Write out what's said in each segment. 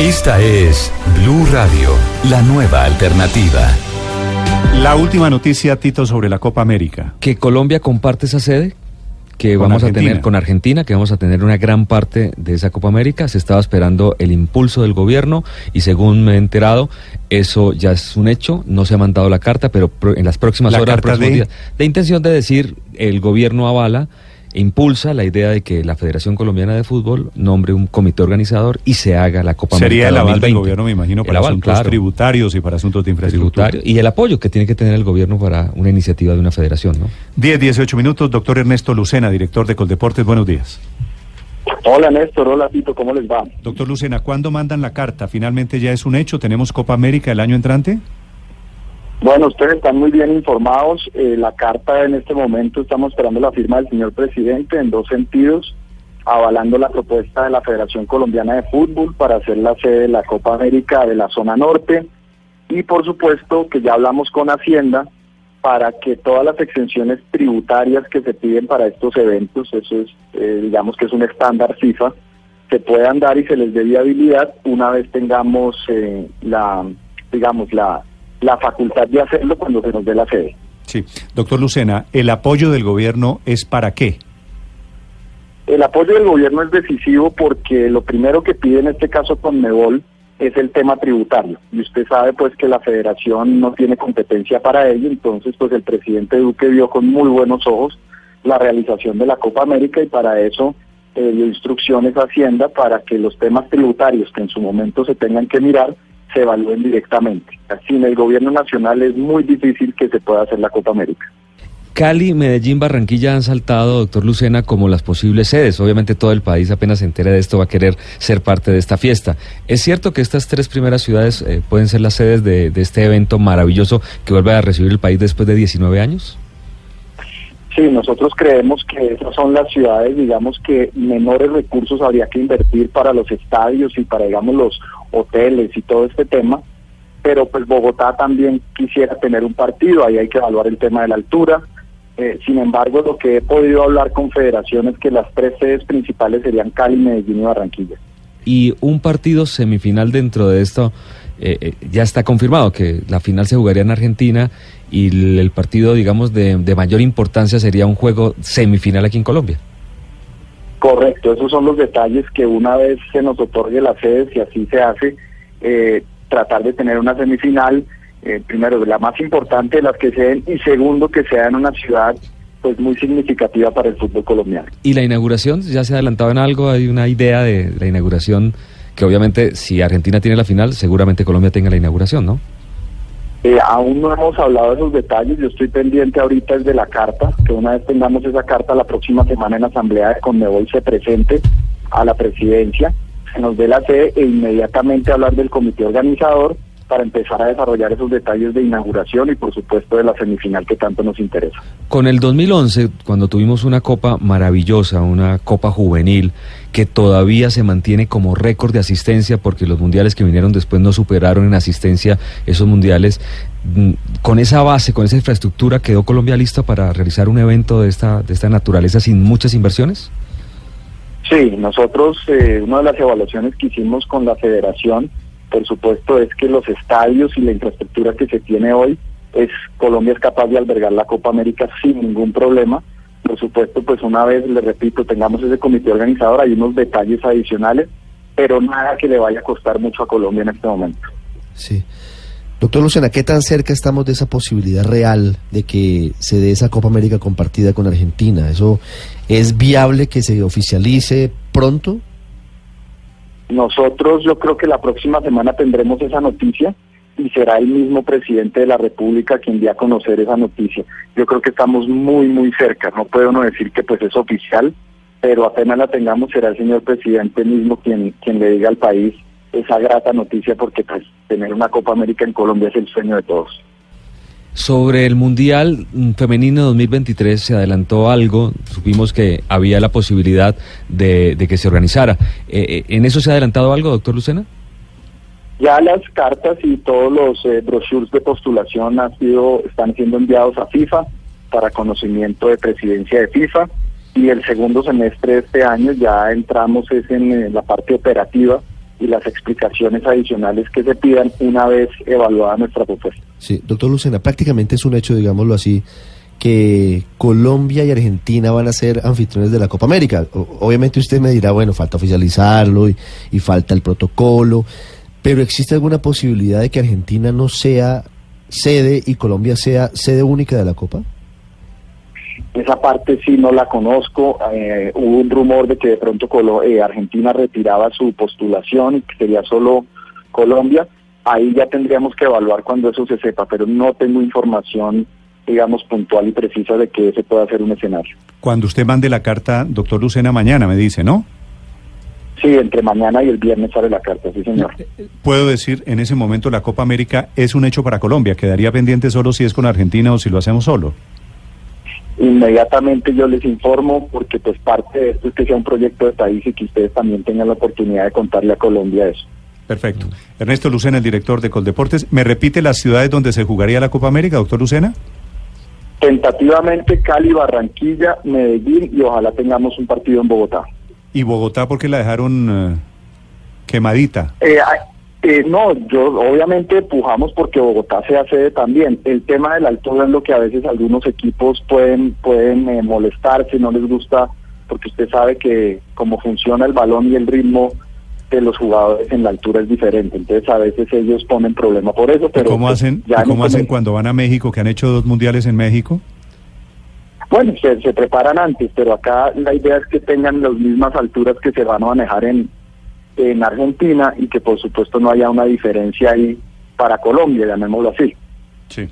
Esta es Blue Radio, la nueva alternativa. La última noticia, Tito, sobre la Copa América. Que Colombia comparte esa sede que Con vamos a tener con Argentina, que vamos a tener una gran parte de esa Copa América. Se estaba esperando el impulso del gobierno y según me he enterado, eso ya es un hecho. No se ha mandado la carta, pero en las próximas ¿La horas, próximos de? días, de intención de decir el gobierno avala impulsa la idea de que la Federación Colombiana de Fútbol nombre un comité organizador y se haga la Copa Sería América el aval del 2020. gobierno, me imagino, para aval, asuntos claro. tributarios y para asuntos de infraestructura. y el apoyo que tiene que tener el gobierno para una iniciativa de una federación, ¿no? 10, 18 minutos, doctor Ernesto Lucena, director de Coldeportes, buenos días. Hola Néstor, hola Tito, ¿cómo les va? Doctor Lucena, ¿cuándo mandan la carta? ¿Finalmente ya es un hecho? ¿Tenemos Copa América el año entrante? Bueno, ustedes están muy bien informados. Eh, la carta en este momento estamos esperando la firma del señor presidente en dos sentidos, avalando la propuesta de la Federación Colombiana de Fútbol para hacer la sede de la Copa América de la zona norte y por supuesto que ya hablamos con Hacienda para que todas las exenciones tributarias que se piden para estos eventos, eso es, eh, digamos que es un estándar FIFA, se puedan dar y se les dé viabilidad una vez tengamos eh, la, digamos, la, la facultad de hacerlo cuando se nos dé la sede. Sí. Doctor Lucena, ¿el apoyo del gobierno es para qué? El apoyo del gobierno es decisivo porque lo primero que pide en este caso con Mebol es el tema tributario. Y usted sabe pues que la federación no tiene competencia para ello, entonces pues el presidente Duque vio con muy buenos ojos la realización de la Copa América y para eso eh, dio instrucciones a Hacienda para que los temas tributarios que en su momento se tengan que mirar se evalúen directamente. Sin el gobierno nacional es muy difícil que se pueda hacer la Copa América. Cali, Medellín, Barranquilla han saltado, doctor Lucena, como las posibles sedes. Obviamente todo el país apenas se entera de esto va a querer ser parte de esta fiesta. ¿Es cierto que estas tres primeras ciudades eh, pueden ser las sedes de, de este evento maravilloso que vuelve a recibir el país después de 19 años? Sí, nosotros creemos que esas son las ciudades, digamos, que menores recursos habría que invertir para los estadios y para, digamos, los hoteles y todo este tema. Pero pues Bogotá también quisiera tener un partido, ahí hay que evaluar el tema de la altura. Eh, sin embargo, lo que he podido hablar con federaciones es que las tres sedes principales serían Cali, Medellín y Barranquilla. Y un partido semifinal dentro de esto, eh, eh, ya está confirmado que la final se jugaría en Argentina y el, partido, digamos, de mayor importancia sería un juego semifinal aquí en Colombia. Correcto, esos son los detalles que una vez se nos otorgue la sede, si así se hace, eh, tratar de tener una semifinal, eh, primero la más importante de las que se den y segundo que sea en una ciudad pues muy significativa para el fútbol colombiano. ¿Y la inauguración? ¿Ya se ha adelantado en algo? ¿Hay una idea de la inauguración? Que obviamente si Argentina tiene la final, seguramente Colombia tenga la inauguración, ¿no? Eh, aún no hemos hablado de esos detalles, yo estoy pendiente ahorita de la carta, que una vez tengamos esa carta la próxima semana en la Asamblea de Conmebol se presente a la presidencia, se nos dé la sede e inmediatamente hablar del comité organizador para empezar a desarrollar esos detalles de inauguración y por supuesto de la semifinal que tanto nos interesa. Con el 2011, cuando tuvimos una copa maravillosa, una copa juvenil, que todavía se mantiene como récord de asistencia porque los mundiales que vinieron después no superaron en asistencia esos mundiales, mm, con esa base, con esa infraestructura, ¿quedó Colombia lista para realizar un evento de esta, de esta naturaleza sin muchas inversiones? Sí, nosotros, eh, una de las evaluaciones que hicimos con la federación, por supuesto, es que los estadios y la infraestructura que se tiene hoy, es Colombia es capaz de albergar la Copa América sin ningún problema. Por supuesto, pues una vez, le repito, tengamos ese comité organizador, hay unos detalles adicionales, pero nada que le vaya a costar mucho a Colombia en este momento. Sí. Doctor Lucena, ¿qué tan cerca estamos de esa posibilidad real de que se dé esa Copa América compartida con Argentina? ¿Eso es viable que se oficialice pronto? Nosotros yo creo que la próxima semana tendremos esa noticia y será el mismo presidente de la República quien dé a conocer esa noticia. Yo creo que estamos muy, muy cerca. No puedo no decir que pues es oficial, pero apenas la tengamos será el señor presidente mismo quien, quien le diga al país esa grata noticia porque pues tener una Copa América en Colombia es el sueño de todos. Sobre el Mundial mm, Femenino 2023 se adelantó algo, supimos que había la posibilidad de, que se organizara. Eh, eh, ¿En eso se ha adelantado algo, doctor Lucena? Ya las cartas y todos los eh, brochures de postulación han sido, están siendo enviados a FIFA para conocimiento de presidencia de FIFA y el segundo semestre de este año ya entramos es en eh, la parte operativa y las explicaciones adicionales que se pidan una vez evaluada nuestra propuesta. Sí, doctor Lucena, prácticamente es un hecho, digámoslo así, que Colombia y Argentina van a ser anfitriones de la Copa América. Obviamente usted me dirá, bueno, falta oficializarlo y, y falta el protocolo, pero ¿existe alguna posibilidad de que Argentina no sea sede y Colombia sea sede única de la Copa? Esa parte sí no la conozco. Eh, hubo un rumor de que de pronto Colo- eh, Argentina retiraba su postulación y que sería solo Colombia. Ahí ya tendríamos que evaluar cuando eso se sepa, pero no tengo información, digamos, puntual y precisa de que ese pueda ser un escenario. Cuando usted mande la carta, doctor Lucena, mañana me dice, ¿no? Sí, entre mañana y el viernes sale la carta, sí señor. Puedo decir, en ese momento la Copa América es un hecho para Colombia. Quedaría pendiente solo si es con Argentina o si lo hacemos solo. Inmediatamente yo les informo porque pues parte de esto es que sea un proyecto de país y que ustedes también tengan la oportunidad de contarle a Colombia eso. Perfecto. Ernesto Lucena, el director de Coldeportes. ¿Me repite las ciudades donde se jugaría la Copa América, doctor Lucena? Tentativamente Cali, Barranquilla, Medellín y ojalá tengamos un partido en Bogotá. ¿Y Bogotá porque la dejaron eh, quemadita? Eh, eh, no, yo obviamente pujamos porque Bogotá sea sede también. El tema de la altura es lo que a veces algunos equipos pueden pueden eh, molestarse, no les gusta, porque usted sabe que como funciona el balón y el ritmo de los jugadores en la altura es diferente. Entonces a veces ellos ponen problema por eso. ¿Y Pero ¿Cómo pues, hacen, ya cómo este hacen cuando van a México, que han hecho dos mundiales en México? Bueno, se, se preparan antes, pero acá la idea es que tengan las mismas alturas que se van a manejar en, en Argentina y que por supuesto no haya una diferencia ahí para Colombia, llamémoslo así. Sí.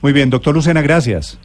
Muy bien, doctor Lucena, gracias.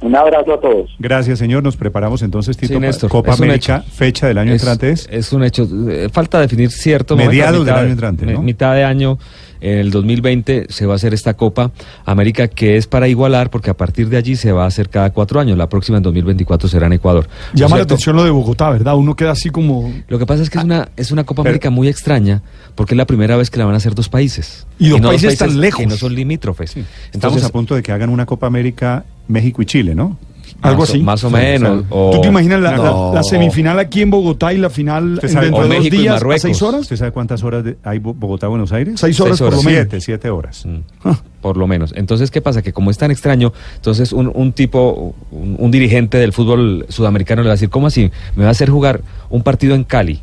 Un abrazo a todos. Gracias, señor. Nos preparamos entonces, Tito, Sí, Néstor, Copa América, hecho. fecha del año es, entrante es. es un hecho. Eh, Falta definir cierto Mediados del año entrante, ¿no? Mitad de año, en el 2020, se va a hacer esta Copa América que es para igualar, porque a partir de allí se va a hacer cada cuatro años. La próxima en 2024 será en Ecuador. ¿No es Llama la atención lo de Bogotá, ¿verdad? Uno queda así como... Lo que pasa es que es una, es una Copa Pero- América muy extraña, porque es la primera vez que la van a hacer dos países. Y dos no países tan lejos. Que no son limítrofes. Estamos Entonces, a punto de que hagan una Copa América México y Chile, ¿no? Algo más o- así. Más o Sí, menos. o ¿Tú te imaginas la, No. la- la semifinal aquí en Bogotá y la final en dentro de dos México y días a seis horas? ¿Usted sabe cuántas horas de- hay Bo- Bogotá-Buenos Aires? Seis horas, Seis por lo menos. Siete, siete horas. Mm, Por lo menos. Entonces, ¿qué pasa? Que como es tan extraño, entonces un, un tipo, un, un dirigente del fútbol sudamericano le va a decir, ¿cómo así? Me va a hacer jugar un partido en Cali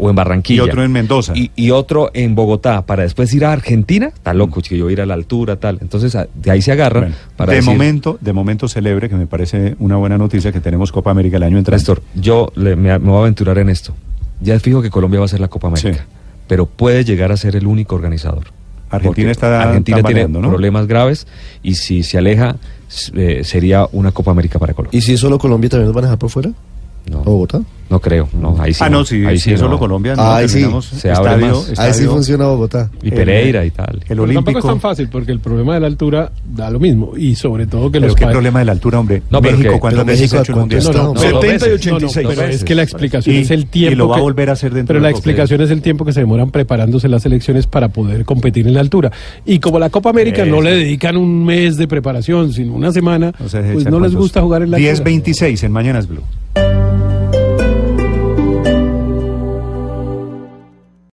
o en Barranquilla. Y otro en Mendoza. Y, y otro en Bogotá para después ir a Argentina. Está loco, que yo ir a la altura, tal. Entonces, a- de ahí se agarra Bueno, para de decir, momento, de momento celebre, que me parece una buena noticia que tenemos Copa América el año entrante. Néstor, yo le- me, me voy a aventurar en esto. Ya es fijo que Colombia va a ser la Copa América. Sí. Pero puede llegar a ser el único organizador. Argentina está Argentina tiene problemas graves y si se aleja eh, sería una Copa América para Colombia. ¿Y si es solo Colombia también nos van a dejar por fuera? No, ¿O Bogotá? no creo, no, ahí sí. ah, no, sí, ahí sí, no. solo Colombia. No, Ahí sí. Se abre más. Ahí sí estadio- funciona Bogotá. Y Pereira y tal. El Pero tampoco es Olímpico. tan fácil porque el problema de la altura da lo mismo y sobre todo que Pero los qué problema de la altura, hombre. No, México, ¿cuántas veces México, ha hecho el ¿cuánto mundial? No, no, No, pero- 70 y no, no, 86 pero es que la explicación Y- es el tiempo y lo va a volver a hacer dentro pero la explicación es el tiempo que se demoran preparándose las elecciones para poder competir en la altura y como la Copa América no le dedican un mes de preparación sino una semana O sea, pues no les gusta jugar en la altura 10-26 en Mañanas Blue.